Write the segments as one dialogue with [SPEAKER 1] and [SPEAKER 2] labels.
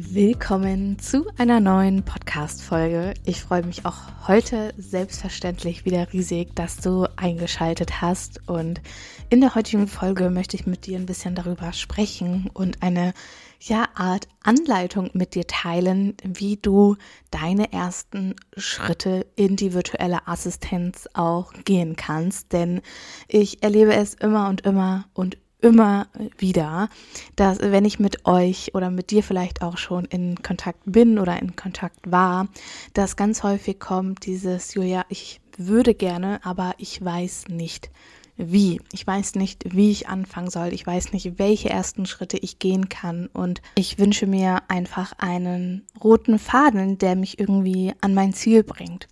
[SPEAKER 1] Willkommen zu einer neuen Podcast-Folge. Ich freue mich auch heute selbstverständlich wieder riesig, dass du eingeschaltet hast. Und in der heutigen Folge möchte ich mit dir ein bisschen darüber sprechen und eine ja, Art Anleitung mit dir teilen, wie du deine ersten Schritte in die virtuelle Assistenz auch gehen kannst. Denn ich erlebe es immer und immer und immer wieder, dass wenn ich mit euch oder mit dir vielleicht auch schon in Kontakt bin oder in Kontakt war, dass ganz häufig kommt dieses, Julia, ich würde gerne, aber ich weiß nicht wie. Ich weiß nicht, wie ich anfangen soll. Ich weiß nicht, welche ersten Schritte ich gehen kann. Und ich wünsche mir einfach einen roten Faden, der mich irgendwie an mein Ziel bringt.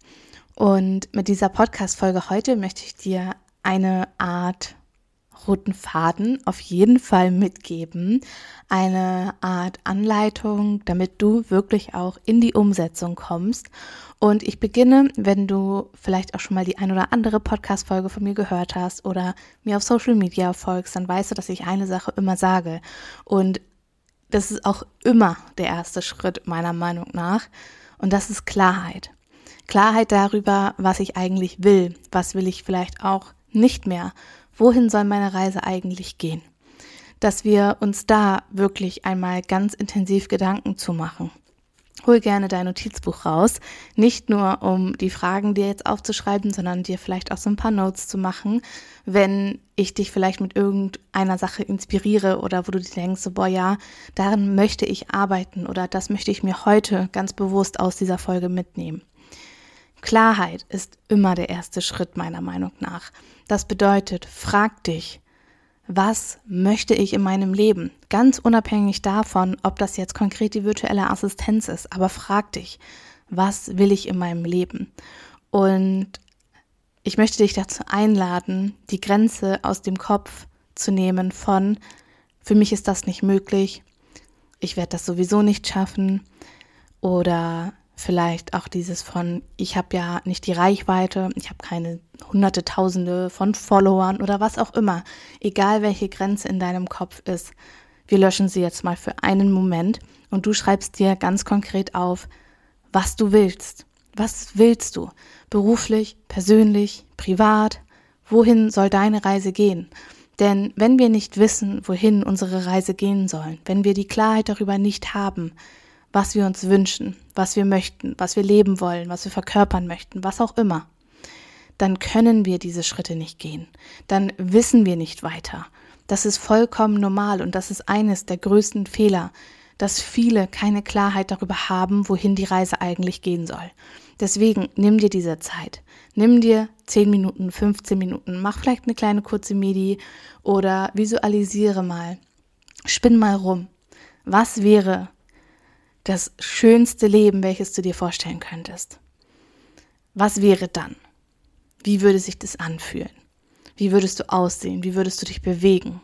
[SPEAKER 1] Und mit dieser Podcast-Folge heute möchte ich dir eine Art roten Faden auf jeden Fall mitgeben. Eine Art Anleitung, damit du wirklich auch in die Umsetzung kommst. Und ich beginne, wenn du vielleicht auch schon mal die ein oder andere Podcast-Folge von mir gehört hast oder mir auf Social Media folgst, dann weißt du, dass ich eine Sache immer sage. Und das ist auch immer der erste Schritt meiner Meinung nach. Und das ist Klarheit. Klarheit darüber, was ich eigentlich will. Was will ich vielleicht auch nicht mehr wohin soll meine Reise eigentlich gehen? Dass wir uns da wirklich einmal ganz intensiv Gedanken zu machen. Hol gerne dein Notizbuch raus, nicht nur um die Fragen dir jetzt aufzuschreiben, sondern dir vielleicht auch so ein paar Notes zu machen, wenn ich dich vielleicht mit irgendeiner Sache inspiriere oder wo du dir denkst, so, boah ja, darin möchte ich arbeiten oder das möchte ich mir heute ganz bewusst aus dieser Folge mitnehmen. Klarheit ist immer der erste Schritt meiner Meinung nach. Das bedeutet, frag dich, was möchte ich in meinem Leben? Ganz unabhängig davon, ob das jetzt konkret die virtuelle Assistenz ist, aber frag dich, was will ich in meinem Leben? Und ich möchte dich dazu einladen, die Grenze aus dem Kopf zu nehmen von, für mich ist das nicht möglich, ich werde das sowieso nicht schaffen oder Vielleicht auch dieses von, ich habe ja nicht die Reichweite, ich habe keine hunderte, tausende von Followern oder was auch immer. Egal welche Grenze in deinem Kopf ist. Wir löschen sie jetzt mal für einen Moment und du schreibst dir ganz konkret auf, was du willst. Was willst du? Beruflich, persönlich, privat? Wohin soll deine Reise gehen? Denn wenn wir nicht wissen, wohin unsere Reise gehen soll, wenn wir die Klarheit darüber nicht haben, was wir uns wünschen, was wir möchten, was wir leben wollen, was wir verkörpern möchten, was auch immer, dann können wir diese Schritte nicht gehen. Dann wissen wir nicht weiter. Das ist vollkommen normal und das ist eines der größten Fehler, dass viele keine Klarheit darüber haben, wohin die Reise eigentlich gehen soll. Deswegen nimm dir diese Zeit. Nimm dir 10 Minuten, 15 Minuten, mach vielleicht eine kleine kurze Medi oder visualisiere mal. Spinn mal rum. Was wäre, das schönste Leben, welches du dir vorstellen könntest. Was wäre dann? Wie würde sich das anfühlen? Wie würdest du aussehen? Wie würdest du dich bewegen?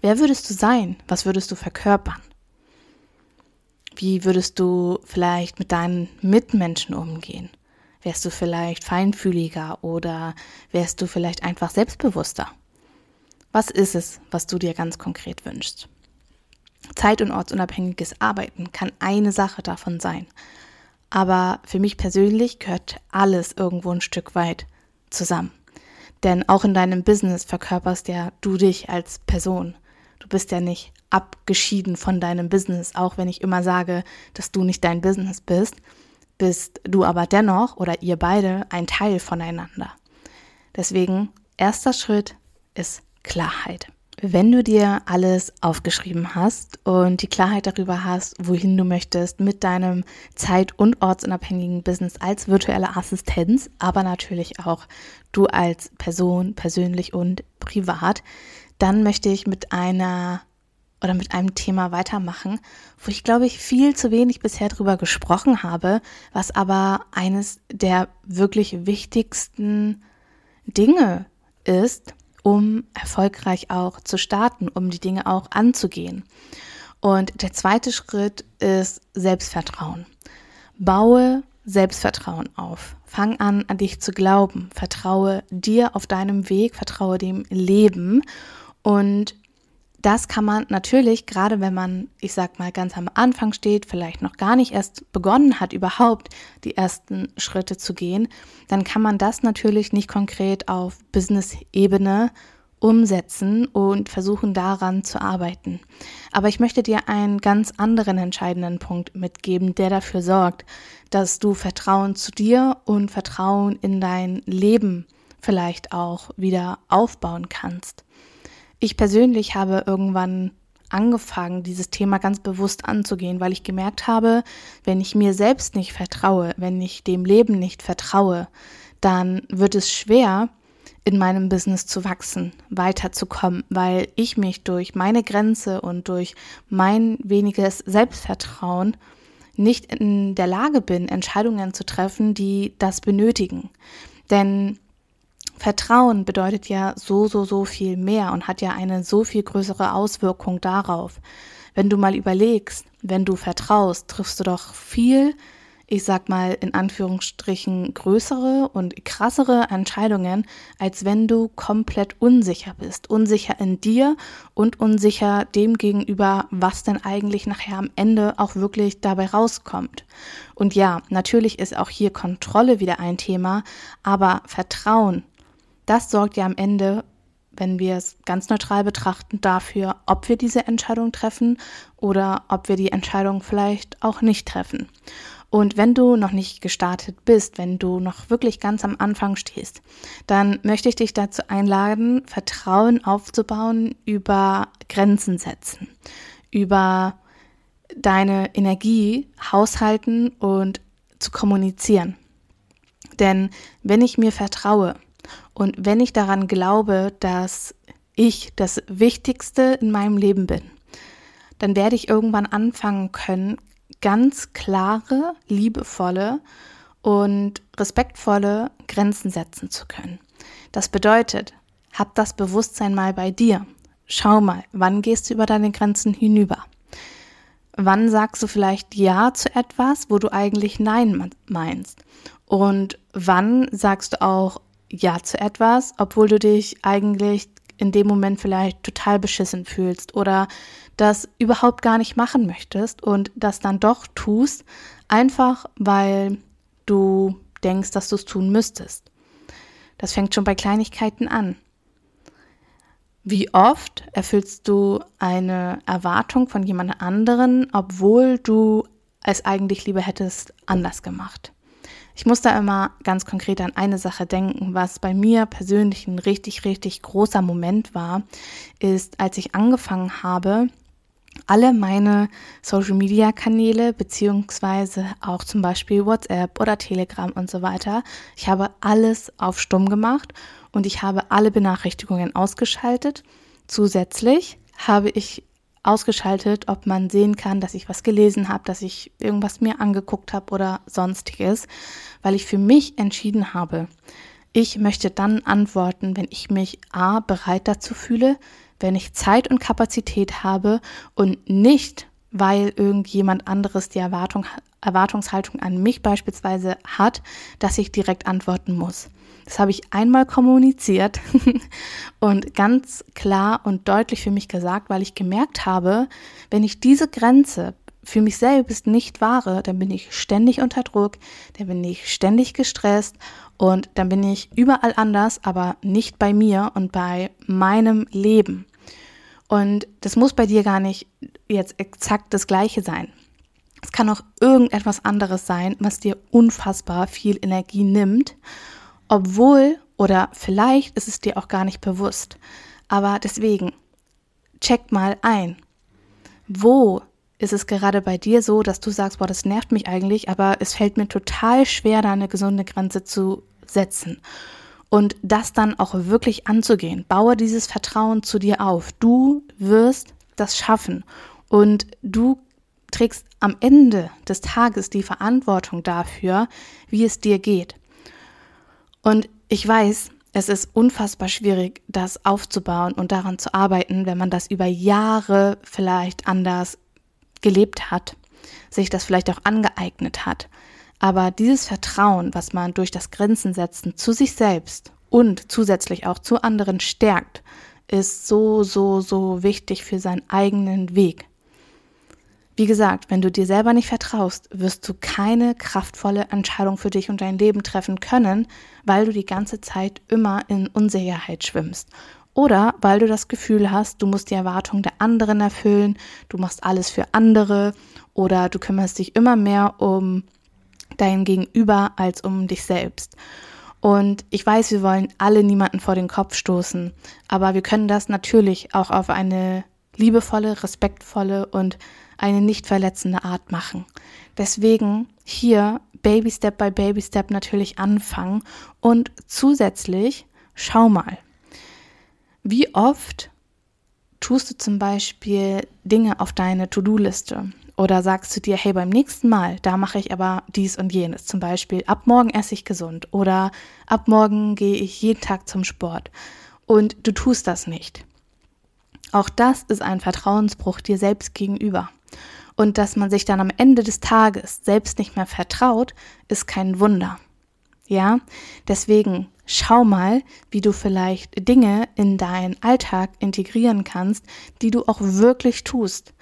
[SPEAKER 1] Wer würdest du sein? Was würdest du verkörpern? Wie würdest du vielleicht mit deinen Mitmenschen umgehen? Wärst du vielleicht feinfühliger oder wärst du vielleicht einfach selbstbewusster? Was ist es, was du dir ganz konkret wünschst? Zeit- und ortsunabhängiges Arbeiten kann eine Sache davon sein. Aber für mich persönlich gehört alles irgendwo ein Stück weit zusammen. Denn auch in deinem Business verkörperst ja du dich als Person. Du bist ja nicht abgeschieden von deinem Business, auch wenn ich immer sage, dass du nicht dein Business bist, bist du aber dennoch oder ihr beide ein Teil voneinander. Deswegen, erster Schritt ist Klarheit. Wenn du dir alles aufgeschrieben hast und die Klarheit darüber hast, wohin du möchtest mit deinem zeit- und ortsunabhängigen Business als virtuelle Assistenz, aber natürlich auch du als Person, persönlich und privat, dann möchte ich mit einer oder mit einem Thema weitermachen, wo ich glaube ich viel zu wenig bisher drüber gesprochen habe, was aber eines der wirklich wichtigsten Dinge ist, um erfolgreich auch zu starten, um die Dinge auch anzugehen. Und der zweite Schritt ist Selbstvertrauen. Baue Selbstvertrauen auf. Fang an, an dich zu glauben. Vertraue dir auf deinem Weg, vertraue dem Leben. Und das kann man natürlich, gerade wenn man, ich sag mal, ganz am Anfang steht, vielleicht noch gar nicht erst begonnen hat, überhaupt die ersten Schritte zu gehen, dann kann man das natürlich nicht konkret auf Business-Ebene umsetzen und versuchen daran zu arbeiten. Aber ich möchte dir einen ganz anderen entscheidenden Punkt mitgeben, der dafür sorgt, dass du Vertrauen zu dir und Vertrauen in dein Leben vielleicht auch wieder aufbauen kannst. Ich persönlich habe irgendwann angefangen, dieses Thema ganz bewusst anzugehen, weil ich gemerkt habe, wenn ich mir selbst nicht vertraue, wenn ich dem Leben nicht vertraue, dann wird es schwer, in meinem Business zu wachsen, weiterzukommen, weil ich mich durch meine Grenze und durch mein weniges Selbstvertrauen nicht in der Lage bin, Entscheidungen zu treffen, die das benötigen. Denn Vertrauen bedeutet ja so, so, so viel mehr und hat ja eine so viel größere Auswirkung darauf. Wenn du mal überlegst, wenn du vertraust, triffst du doch viel ich sag mal in Anführungsstrichen größere und krassere Entscheidungen, als wenn du komplett unsicher bist. Unsicher in dir und unsicher dem gegenüber, was denn eigentlich nachher am Ende auch wirklich dabei rauskommt. Und ja, natürlich ist auch hier Kontrolle wieder ein Thema, aber Vertrauen, das sorgt ja am Ende wenn wir es ganz neutral betrachten, dafür, ob wir diese Entscheidung treffen oder ob wir die Entscheidung vielleicht auch nicht treffen. Und wenn du noch nicht gestartet bist, wenn du noch wirklich ganz am Anfang stehst, dann möchte ich dich dazu einladen, Vertrauen aufzubauen über Grenzen setzen, über deine Energie haushalten und zu kommunizieren. Denn wenn ich mir vertraue und wenn ich daran glaube, dass ich das Wichtigste in meinem Leben bin, dann werde ich irgendwann anfangen können, ganz klare, liebevolle und respektvolle Grenzen setzen zu können. Das bedeutet, hab das Bewusstsein mal bei dir. Schau mal, wann gehst du über deine Grenzen hinüber? Wann sagst du vielleicht Ja zu etwas, wo du eigentlich Nein meinst? Und wann sagst du auch Ja zu etwas, obwohl du dich eigentlich in dem Moment vielleicht total beschissen fühlst oder das überhaupt gar nicht machen möchtest und das dann doch tust, einfach weil du denkst, dass du es tun müsstest. Das fängt schon bei Kleinigkeiten an. Wie oft erfüllst du eine Erwartung von jemand anderen, obwohl du es eigentlich lieber hättest anders gemacht? Ich muss da immer ganz konkret an eine Sache denken, was bei mir persönlich ein richtig, richtig großer Moment war, ist, als ich angefangen habe, alle meine Social Media Kanäle, beziehungsweise auch zum Beispiel WhatsApp oder Telegram und so weiter, ich habe alles auf Stumm gemacht und ich habe alle Benachrichtigungen ausgeschaltet. Zusätzlich habe ich ausgeschaltet, ob man sehen kann, dass ich was gelesen habe, dass ich irgendwas mir angeguckt habe oder sonstiges, weil ich für mich entschieden habe, ich möchte dann antworten, wenn ich mich a bereit dazu fühle, wenn ich Zeit und Kapazität habe und nicht, weil irgendjemand anderes die Erwartung, Erwartungshaltung an mich beispielsweise hat, dass ich direkt antworten muss. Das habe ich einmal kommuniziert und ganz klar und deutlich für mich gesagt, weil ich gemerkt habe, wenn ich diese Grenze für mich selbst nicht wahre, dann bin ich ständig unter Druck, dann bin ich ständig gestresst und dann bin ich überall anders, aber nicht bei mir und bei meinem Leben. Und das muss bei dir gar nicht jetzt exakt das gleiche sein. Es kann auch irgendetwas anderes sein, was dir unfassbar viel Energie nimmt obwohl oder vielleicht ist es dir auch gar nicht bewusst. Aber deswegen, check mal ein. Wo ist es gerade bei dir so, dass du sagst, boah, das nervt mich eigentlich, aber es fällt mir total schwer, da eine gesunde Grenze zu setzen. Und das dann auch wirklich anzugehen. Baue dieses Vertrauen zu dir auf. Du wirst das schaffen. Und du trägst am Ende des Tages die Verantwortung dafür, wie es dir geht. Und ich weiß, es ist unfassbar schwierig, das aufzubauen und daran zu arbeiten, wenn man das über Jahre vielleicht anders gelebt hat, sich das vielleicht auch angeeignet hat. Aber dieses Vertrauen, was man durch das Grenzen setzen zu sich selbst und zusätzlich auch zu anderen stärkt, ist so, so, so wichtig für seinen eigenen Weg. Wie gesagt, wenn du dir selber nicht vertraust, wirst du keine kraftvolle Entscheidung für dich und dein Leben treffen können, weil du die ganze Zeit immer in Unsicherheit schwimmst. Oder weil du das Gefühl hast, du musst die Erwartungen der anderen erfüllen, du machst alles für andere oder du kümmerst dich immer mehr um dein Gegenüber als um dich selbst. Und ich weiß, wir wollen alle niemanden vor den Kopf stoßen, aber wir können das natürlich auch auf eine liebevolle, respektvolle und eine nicht verletzende Art machen. Deswegen hier Baby Step by Baby Step natürlich anfangen und zusätzlich schau mal, wie oft tust du zum Beispiel Dinge auf deine To-Do-Liste oder sagst du dir, hey, beim nächsten Mal, da mache ich aber dies und jenes. Zum Beispiel, ab morgen esse ich gesund oder ab morgen gehe ich jeden Tag zum Sport. Und du tust das nicht. Auch das ist ein Vertrauensbruch dir selbst gegenüber. Und dass man sich dann am Ende des Tages selbst nicht mehr vertraut, ist kein Wunder. Ja, deswegen schau mal, wie du vielleicht Dinge in deinen Alltag integrieren kannst, die du auch wirklich tust.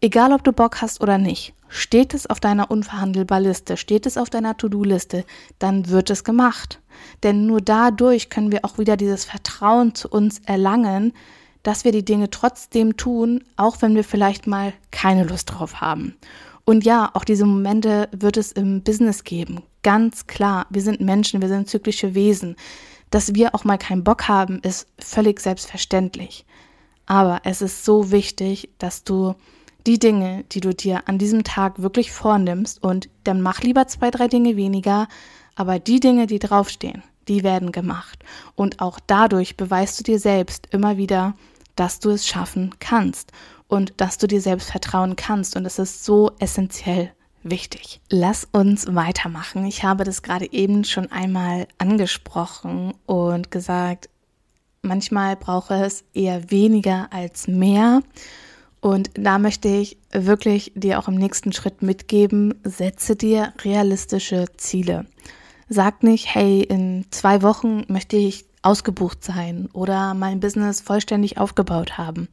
[SPEAKER 1] Egal, ob du Bock hast oder nicht, steht es auf deiner unverhandelbar Liste, steht es auf deiner To-Do-Liste, dann wird es gemacht. Denn nur dadurch können wir auch wieder dieses Vertrauen zu uns erlangen, dass wir die Dinge trotzdem tun, auch wenn wir vielleicht mal keine Lust drauf haben. Und ja, auch diese Momente wird es im Business geben. Ganz klar, wir sind Menschen, wir sind zyklische Wesen. Dass wir auch mal keinen Bock haben, ist völlig selbstverständlich. Aber es ist so wichtig, dass du die Dinge, die du dir an diesem Tag wirklich vornimmst und dann mach lieber zwei, drei Dinge weniger, aber die Dinge, die draufstehen, die werden gemacht. Und auch dadurch beweist du dir selbst immer wieder, dass du es schaffen kannst und dass du dir selbst vertrauen kannst. Und es ist so essentiell wichtig. Lass uns weitermachen. Ich habe das gerade eben schon einmal angesprochen und gesagt, manchmal brauche es eher weniger als mehr. Und da möchte ich wirklich dir auch im nächsten Schritt mitgeben, setze dir realistische Ziele. Sag nicht, hey, in zwei Wochen möchte ich ausgebucht sein oder mein Business vollständig aufgebaut haben.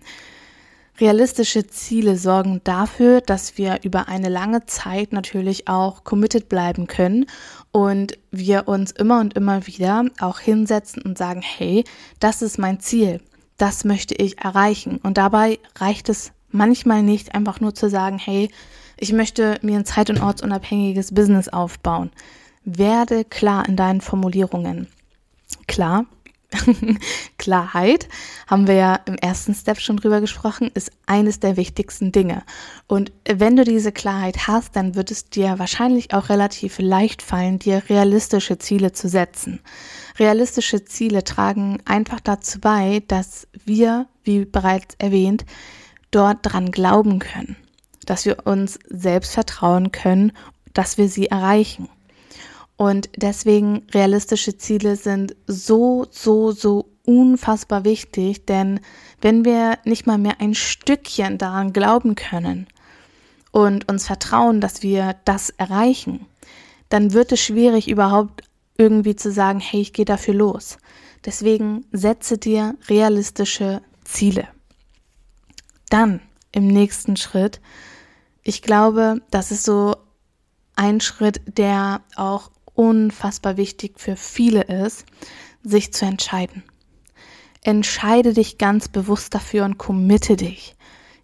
[SPEAKER 1] Realistische Ziele sorgen dafür, dass wir über eine lange Zeit natürlich auch committed bleiben können und wir uns immer und immer wieder auch hinsetzen und sagen, hey, das ist mein Ziel, das möchte ich erreichen. Und dabei reicht es manchmal nicht, einfach nur zu sagen, hey, ich möchte mir ein zeit- und ortsunabhängiges Business aufbauen. Werde klar in deinen Formulierungen. Klar, Klarheit, haben wir ja im ersten Step schon drüber gesprochen, ist eines der wichtigsten Dinge. Und wenn du diese Klarheit hast, dann wird es dir wahrscheinlich auch relativ leicht fallen, dir realistische Ziele zu setzen. Realistische Ziele tragen einfach dazu bei, dass wir, wie bereits erwähnt, dort dran glauben können, dass wir uns selbst vertrauen können, dass wir sie erreichen. Und deswegen realistische Ziele sind so, so, so unfassbar wichtig, denn wenn wir nicht mal mehr ein Stückchen daran glauben können und uns vertrauen, dass wir das erreichen, dann wird es schwierig überhaupt irgendwie zu sagen, hey, ich gehe dafür los. Deswegen setze dir realistische Ziele. Dann im nächsten Schritt, ich glaube, das ist so ein Schritt, der auch unfassbar wichtig für viele ist, sich zu entscheiden. Entscheide dich ganz bewusst dafür und committe dich.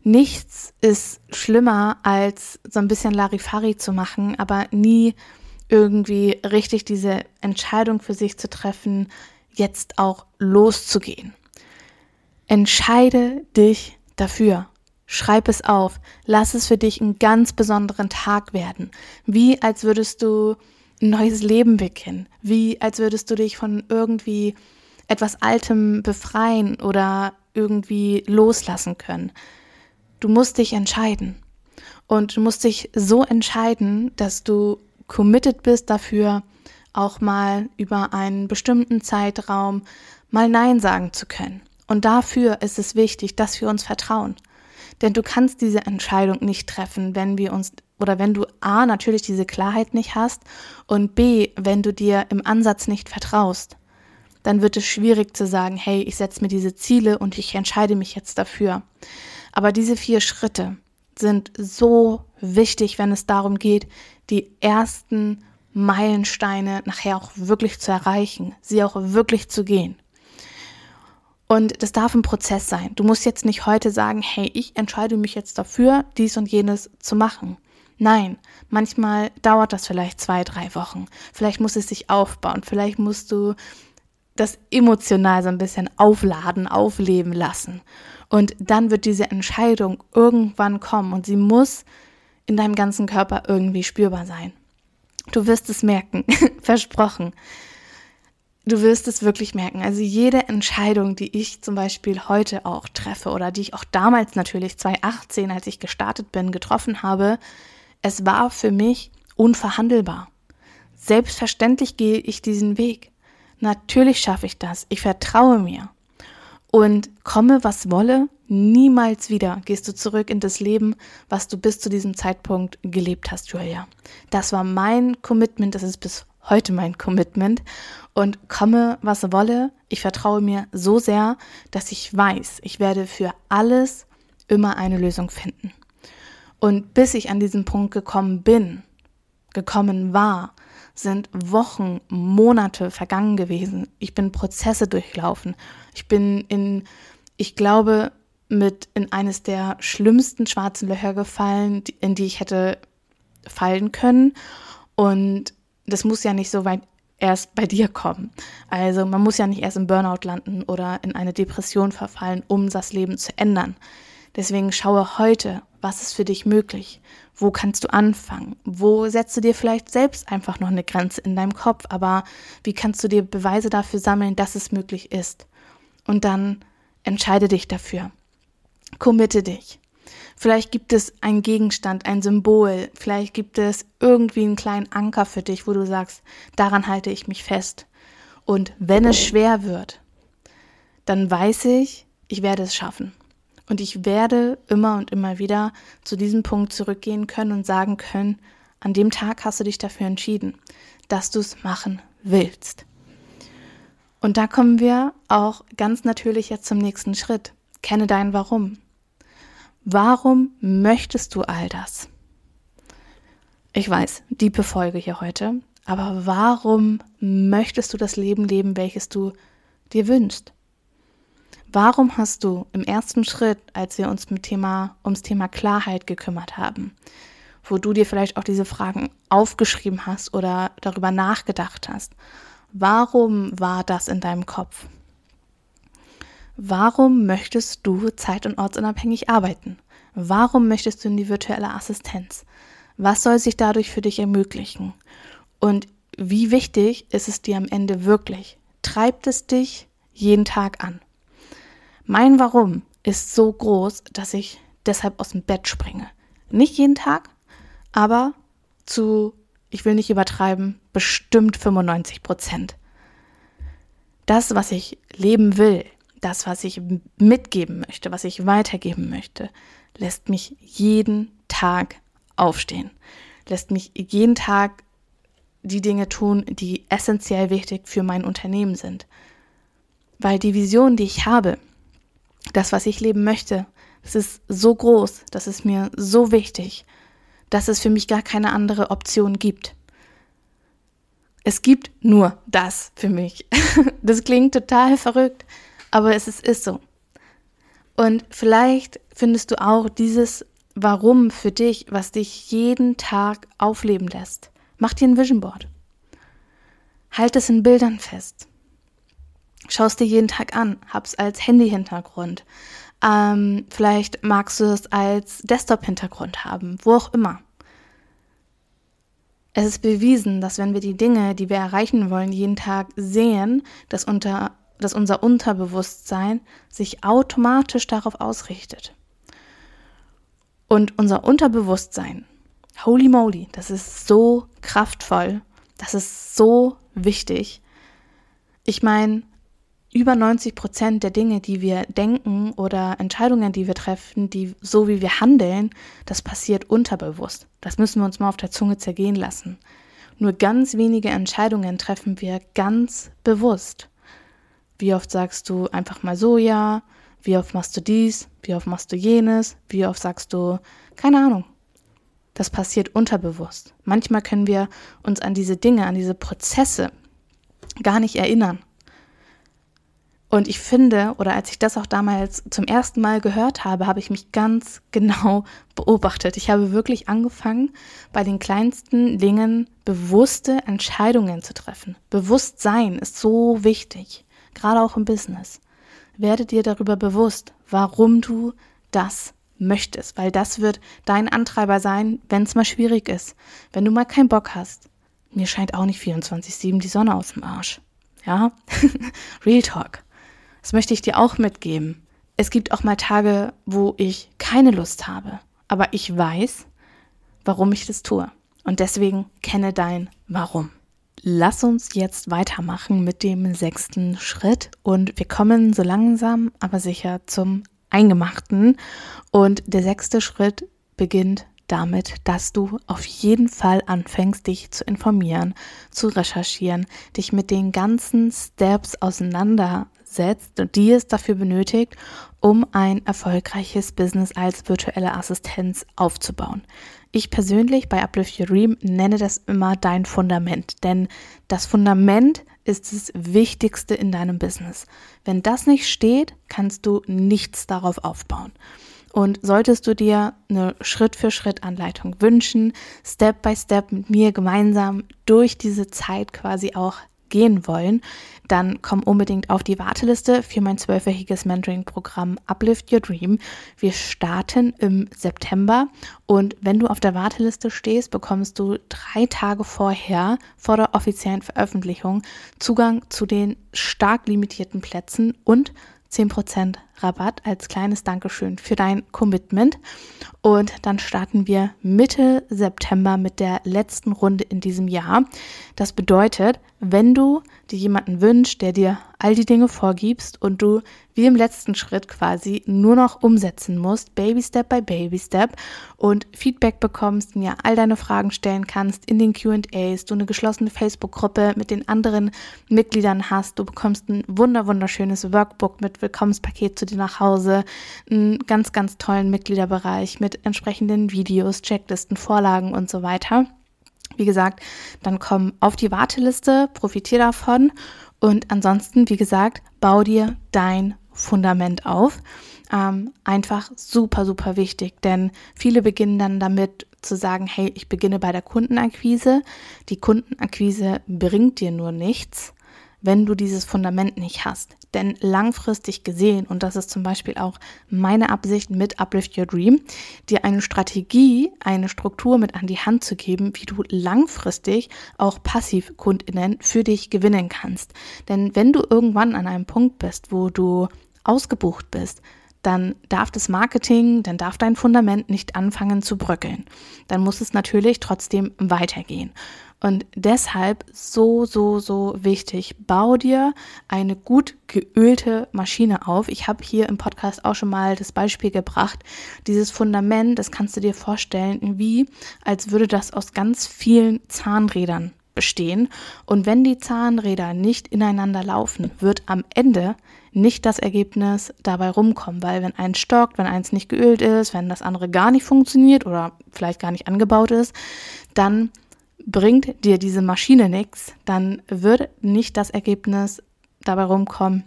[SPEAKER 1] Nichts ist schlimmer, als so ein bisschen Larifari zu machen, aber nie irgendwie richtig diese Entscheidung für sich zu treffen, jetzt auch loszugehen. Entscheide dich dafür. Schreib es auf. Lass es für dich einen ganz besonderen Tag werden. Wie als würdest du ein neues Leben beginnen. Wie als würdest du dich von irgendwie etwas Altem befreien oder irgendwie loslassen können. Du musst dich entscheiden. Und du musst dich so entscheiden, dass du committed bist dafür, auch mal über einen bestimmten Zeitraum mal Nein sagen zu können. Und dafür ist es wichtig, dass wir uns vertrauen. Denn du kannst diese Entscheidung nicht treffen, wenn wir uns oder wenn du A natürlich diese Klarheit nicht hast und B, wenn du dir im Ansatz nicht vertraust. Dann wird es schwierig zu sagen, hey, ich setze mir diese Ziele und ich entscheide mich jetzt dafür. Aber diese vier Schritte sind so wichtig, wenn es darum geht, die ersten Meilensteine nachher auch wirklich zu erreichen, sie auch wirklich zu gehen. Und das darf ein Prozess sein. Du musst jetzt nicht heute sagen, hey, ich entscheide mich jetzt dafür, dies und jenes zu machen. Nein, manchmal dauert das vielleicht zwei, drei Wochen. Vielleicht muss es sich aufbauen. Vielleicht musst du das emotional so ein bisschen aufladen, aufleben lassen. Und dann wird diese Entscheidung irgendwann kommen und sie muss in deinem ganzen Körper irgendwie spürbar sein. Du wirst es merken, versprochen. Du wirst es wirklich merken. Also jede Entscheidung, die ich zum Beispiel heute auch treffe oder die ich auch damals natürlich 2018, als ich gestartet bin, getroffen habe, es war für mich unverhandelbar. Selbstverständlich gehe ich diesen Weg. Natürlich schaffe ich das. Ich vertraue mir. Und komme, was wolle, niemals wieder gehst du zurück in das Leben, was du bis zu diesem Zeitpunkt gelebt hast, Julia. Das war mein Commitment, das ist bis heute mein Commitment. Und komme, was wolle, ich vertraue mir so sehr, dass ich weiß, ich werde für alles immer eine Lösung finden. Und bis ich an diesen Punkt gekommen bin, gekommen war, sind Wochen, Monate vergangen gewesen. Ich bin Prozesse durchlaufen. Ich bin in, ich glaube, mit in eines der schlimmsten schwarzen Löcher gefallen, in die ich hätte fallen können. Und das muss ja nicht so weit erst bei dir kommen. Also man muss ja nicht erst im Burnout landen oder in eine Depression verfallen, um das Leben zu ändern. Deswegen schaue heute, was ist für dich möglich? Wo kannst du anfangen? Wo setzt du dir vielleicht selbst einfach noch eine Grenze in deinem Kopf? Aber wie kannst du dir Beweise dafür sammeln, dass es möglich ist? Und dann entscheide dich dafür. Committe dich. Vielleicht gibt es einen Gegenstand, ein Symbol, vielleicht gibt es irgendwie einen kleinen Anker für dich, wo du sagst, daran halte ich mich fest. Und wenn es schwer wird, dann weiß ich, ich werde es schaffen. Und ich werde immer und immer wieder zu diesem Punkt zurückgehen können und sagen können, an dem Tag hast du dich dafür entschieden, dass du es machen willst. Und da kommen wir auch ganz natürlich jetzt zum nächsten Schritt. Kenne dein Warum. Warum möchtest du all das? Ich weiß, diepe Folge hier heute, aber warum möchtest du das Leben leben, welches du dir wünschst? Warum hast du im ersten Schritt, als wir uns mit Thema, ums Thema Klarheit gekümmert haben, wo du dir vielleicht auch diese Fragen aufgeschrieben hast oder darüber nachgedacht hast, warum war das in deinem Kopf? Warum möchtest du zeit- und ortsunabhängig arbeiten? Warum möchtest du in die virtuelle Assistenz? Was soll sich dadurch für dich ermöglichen? Und wie wichtig ist es dir am Ende wirklich? Treibt es dich jeden Tag an? Mein Warum ist so groß, dass ich deshalb aus dem Bett springe. Nicht jeden Tag, aber zu, ich will nicht übertreiben, bestimmt 95 Prozent. Das, was ich leben will, das, was ich mitgeben möchte, was ich weitergeben möchte, lässt mich jeden Tag aufstehen, lässt mich jeden Tag die Dinge tun, die essentiell wichtig für mein Unternehmen sind. Weil die Vision, die ich habe, das, was ich leben möchte, das ist so groß, das ist mir so wichtig, dass es für mich gar keine andere Option gibt. Es gibt nur das für mich. Das klingt total verrückt, aber es ist, ist so. Und vielleicht findest du auch dieses Warum für dich, was dich jeden Tag aufleben lässt. Mach dir ein Vision Board. Halt es in Bildern fest. Schau es dir jeden Tag an. Hab's als Handy-Hintergrund. Ähm, vielleicht magst du es als Desktop-Hintergrund haben, wo auch immer. Es ist bewiesen, dass wenn wir die Dinge, die wir erreichen wollen, jeden Tag sehen, dass unter dass unser Unterbewusstsein sich automatisch darauf ausrichtet. Und unser Unterbewusstsein, holy moly, das ist so kraftvoll, das ist so wichtig. Ich meine, über 90 Prozent der Dinge, die wir denken oder Entscheidungen, die wir treffen, die so wie wir handeln, das passiert unterbewusst. Das müssen wir uns mal auf der Zunge zergehen lassen. Nur ganz wenige Entscheidungen treffen wir ganz bewusst. Wie oft sagst du einfach mal so ja? Wie oft machst du dies? Wie oft machst du jenes? Wie oft sagst du, keine Ahnung. Das passiert unterbewusst. Manchmal können wir uns an diese Dinge, an diese Prozesse gar nicht erinnern. Und ich finde, oder als ich das auch damals zum ersten Mal gehört habe, habe ich mich ganz genau beobachtet. Ich habe wirklich angefangen, bei den kleinsten Dingen bewusste Entscheidungen zu treffen. Bewusstsein ist so wichtig, gerade auch im Business. Werde dir darüber bewusst, warum du das möchtest, weil das wird dein Antreiber sein, wenn es mal schwierig ist, wenn du mal keinen Bock hast. Mir scheint auch nicht 24-7 die Sonne aus dem Arsch. Ja? Real Talk. Das möchte ich dir auch mitgeben. Es gibt auch mal Tage, wo ich keine Lust habe, aber ich weiß, warum ich das tue. Und deswegen kenne dein Warum. Lass uns jetzt weitermachen mit dem sechsten Schritt und wir kommen so langsam, aber sicher zum Eingemachten. Und der sechste Schritt beginnt damit, dass du auf jeden Fall anfängst, dich zu informieren, zu recherchieren, dich mit den ganzen Steps auseinander setzt und die es dafür benötigt, um ein erfolgreiches Business als virtuelle Assistenz aufzubauen. Ich persönlich bei Uplift Your Dream nenne das immer dein Fundament, denn das Fundament ist das Wichtigste in deinem Business. Wenn das nicht steht, kannst du nichts darauf aufbauen. Und solltest du dir eine Schritt-für-Schritt-Anleitung wünschen, Step by Step mit mir gemeinsam durch diese Zeit quasi auch gehen wollen, dann komm unbedingt auf die Warteliste für mein zwölfwöchiges Mentoring-Programm Uplift Your Dream. Wir starten im September und wenn du auf der Warteliste stehst, bekommst du drei Tage vorher, vor der offiziellen Veröffentlichung, Zugang zu den stark limitierten Plätzen und 10% Rabatt als kleines Dankeschön für dein Commitment. Und dann starten wir Mitte September mit der letzten Runde in diesem Jahr. Das bedeutet, wenn du dir jemanden wünschst, der dir all die Dinge vorgibst und du wie im letzten Schritt quasi nur noch umsetzen musst, Baby Step by Baby Step und Feedback bekommst, mir all deine Fragen stellen kannst in den QAs, du eine geschlossene Facebook-Gruppe mit den anderen Mitgliedern hast, du bekommst ein wunder wunderschönes Workbook mit Willkommenspaket zu dir nach Hause, einen ganz, ganz tollen Mitgliederbereich mit entsprechenden Videos, Checklisten, Vorlagen und so weiter. Wie gesagt, dann komm auf die Warteliste, profitier davon und ansonsten, wie gesagt, bau dir dein Fundament auf. Ähm, einfach super, super wichtig, denn viele beginnen dann damit zu sagen, hey, ich beginne bei der Kundenakquise. Die Kundenakquise bringt dir nur nichts, wenn du dieses Fundament nicht hast. Denn langfristig gesehen, und das ist zum Beispiel auch meine Absicht mit Uplift Your Dream, dir eine Strategie, eine Struktur mit an die Hand zu geben, wie du langfristig auch Passivkundinnen für dich gewinnen kannst. Denn wenn du irgendwann an einem Punkt bist, wo du ausgebucht bist, dann darf das Marketing, dann darf dein Fundament nicht anfangen zu bröckeln. Dann muss es natürlich trotzdem weitergehen. Und deshalb so, so, so wichtig, bau dir eine gut geölte Maschine auf. Ich habe hier im Podcast auch schon mal das Beispiel gebracht. Dieses Fundament, das kannst du dir vorstellen, wie als würde das aus ganz vielen Zahnrädern bestehen. Und wenn die Zahnräder nicht ineinander laufen, wird am Ende nicht das Ergebnis dabei rumkommen, weil wenn eins stockt, wenn eins nicht geölt ist, wenn das andere gar nicht funktioniert oder vielleicht gar nicht angebaut ist, dann bringt dir diese Maschine nichts, dann wird nicht das Ergebnis dabei rumkommen,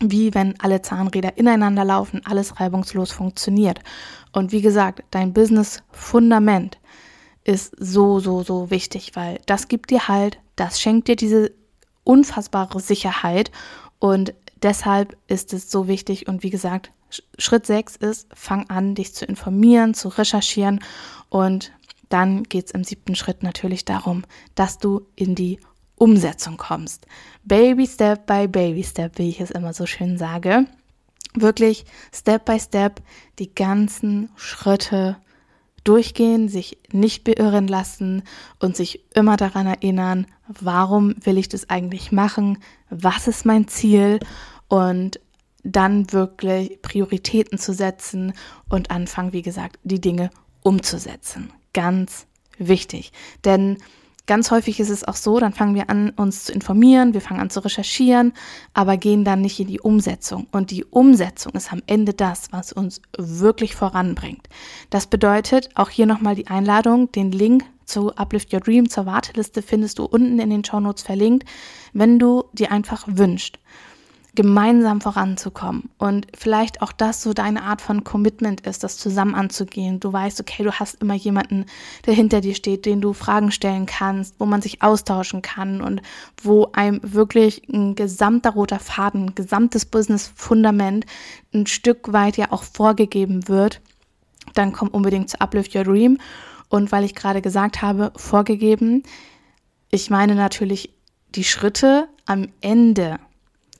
[SPEAKER 1] wie wenn alle Zahnräder ineinander laufen, alles reibungslos funktioniert. Und wie gesagt, dein Business-Fundament ist so, so, so wichtig, weil das gibt dir halt, das schenkt dir diese unfassbare Sicherheit und deshalb ist es so wichtig und wie gesagt, Schritt 6 ist, fang an, dich zu informieren, zu recherchieren und dann geht es im siebten Schritt natürlich darum, dass du in die Umsetzung kommst. Baby Step by Baby Step, wie ich es immer so schön sage. Wirklich Step by Step die ganzen Schritte durchgehen, sich nicht beirren lassen und sich immer daran erinnern, warum will ich das eigentlich machen, was ist mein Ziel und dann wirklich Prioritäten zu setzen und anfangen, wie gesagt, die Dinge umzusetzen. Ganz wichtig. Denn ganz häufig ist es auch so, dann fangen wir an, uns zu informieren, wir fangen an zu recherchieren, aber gehen dann nicht in die Umsetzung. Und die Umsetzung ist am Ende das, was uns wirklich voranbringt. Das bedeutet, auch hier nochmal die Einladung, den Link zu Uplift Your Dream, zur Warteliste findest du unten in den Show Notes verlinkt, wenn du dir einfach wünschst gemeinsam voranzukommen und vielleicht auch das so deine Art von Commitment ist, das zusammen anzugehen. Du weißt, okay, du hast immer jemanden, der hinter dir steht, den du Fragen stellen kannst, wo man sich austauschen kann und wo einem wirklich ein gesamter roter Faden, ein gesamtes Business-Fundament ein Stück weit ja auch vorgegeben wird. Dann komm unbedingt zu Uplift Your Dream. Und weil ich gerade gesagt habe, vorgegeben, ich meine natürlich die Schritte am Ende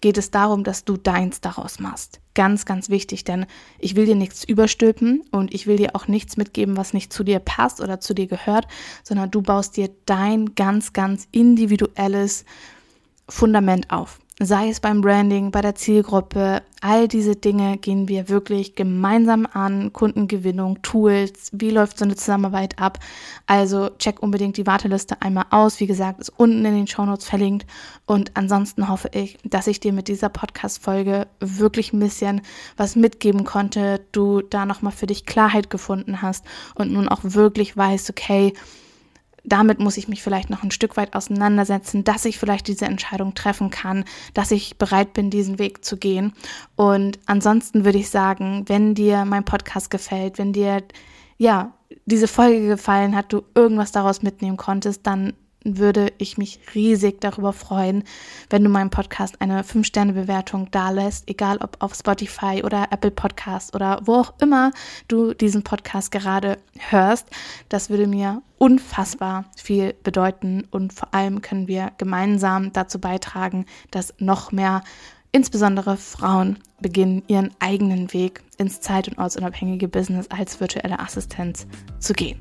[SPEAKER 1] geht es darum, dass du deins daraus machst. Ganz, ganz wichtig, denn ich will dir nichts überstülpen und ich will dir auch nichts mitgeben, was nicht zu dir passt oder zu dir gehört, sondern du baust dir dein ganz, ganz individuelles Fundament auf sei es beim Branding, bei der Zielgruppe, all diese Dinge gehen wir wirklich gemeinsam an, Kundengewinnung, Tools, wie läuft so eine Zusammenarbeit ab. Also check unbedingt die Warteliste einmal aus. Wie gesagt, ist unten in den Shownotes verlinkt. Und ansonsten hoffe ich, dass ich dir mit dieser Podcast-Folge wirklich ein bisschen was mitgeben konnte, du da nochmal für dich Klarheit gefunden hast und nun auch wirklich weißt, okay, damit muss ich mich vielleicht noch ein Stück weit auseinandersetzen, dass ich vielleicht diese Entscheidung treffen kann, dass ich bereit bin, diesen Weg zu gehen. Und ansonsten würde ich sagen, wenn dir mein Podcast gefällt, wenn dir ja diese Folge gefallen hat, du irgendwas daraus mitnehmen konntest, dann würde ich mich riesig darüber freuen, wenn du meinem Podcast eine 5-Sterne-Bewertung dalässt, egal ob auf Spotify oder Apple Podcast oder wo auch immer du diesen Podcast gerade hörst. Das würde mir unfassbar viel bedeuten und vor allem können wir gemeinsam dazu beitragen, dass noch mehr Insbesondere Frauen beginnen ihren eigenen Weg ins zeit- und ortsunabhängige Business als virtuelle Assistenz zu gehen.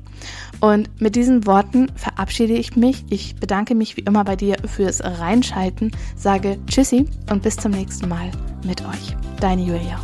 [SPEAKER 1] Und mit diesen Worten verabschiede ich mich. Ich bedanke mich wie immer bei dir fürs Reinschalten, sage Tschüssi und bis zum nächsten Mal mit euch. Deine Julia.